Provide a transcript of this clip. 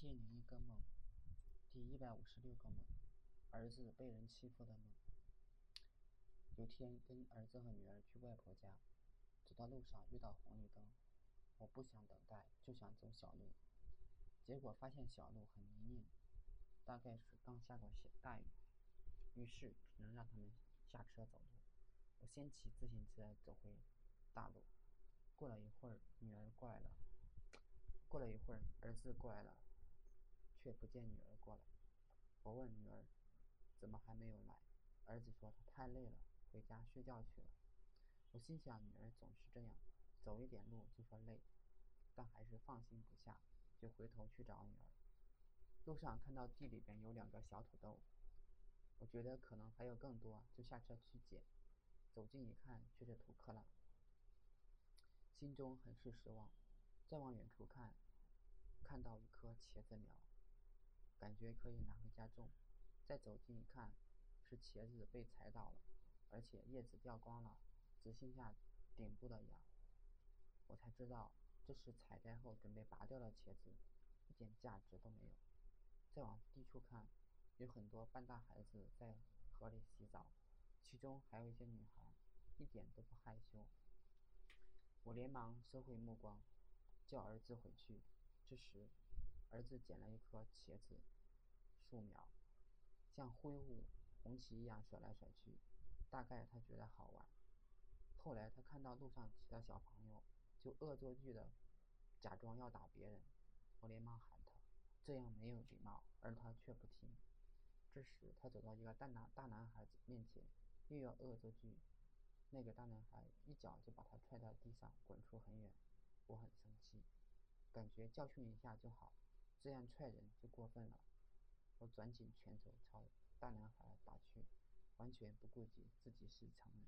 千零一个梦，第一百五十六个梦，儿子被人欺负的梦。有天跟儿子和女儿去外婆家，走到路上遇到红绿灯，我不想等待，就想走小路，结果发现小路很泥泞，大概是刚下过大雨，于是只能让他们下车走路。我先骑自行车走回大路，过了一会儿，女儿过来了。过了一会儿，儿子过来了，却不见女儿过来。我问女儿：“怎么还没有来？”儿子说：“他太累了，回家睡觉去了。”我心想，女儿总是这样，走一点路就说累，但还是放心不下，就回头去找女儿。路上看到地里边有两个小土豆，我觉得可能还有更多，就下车去捡。走近一看，却是土坷垃，心中很是失望。再往远处看，看到一棵茄子苗，感觉可以拿回家种。再走近一看，是茄子被踩倒了，而且叶子掉光了，只剩下顶部的芽。我才知道，这是采摘后准备拔掉的茄子，一点价值都没有。再往低处看，有很多半大孩子在河里洗澡，其中还有一些女孩，一点都不害羞。我连忙收回目光。叫儿子回去。这时，儿子捡了一颗茄子树苗，像挥舞红旗一样甩来甩去，大概他觉得好玩。后来他看到路上其他小朋友，就恶作剧的假装要打别人。我连忙喊他，这样没有礼貌，而他却不听。这时，他走到一个大男大男孩子面前，又要恶作剧，那个大男孩一脚就把他踹到地上，滚出很远。我很生气，感觉教训一下就好，这样踹人就过分了。我攥紧拳头朝大男孩打去，完全不顾及自己是成人。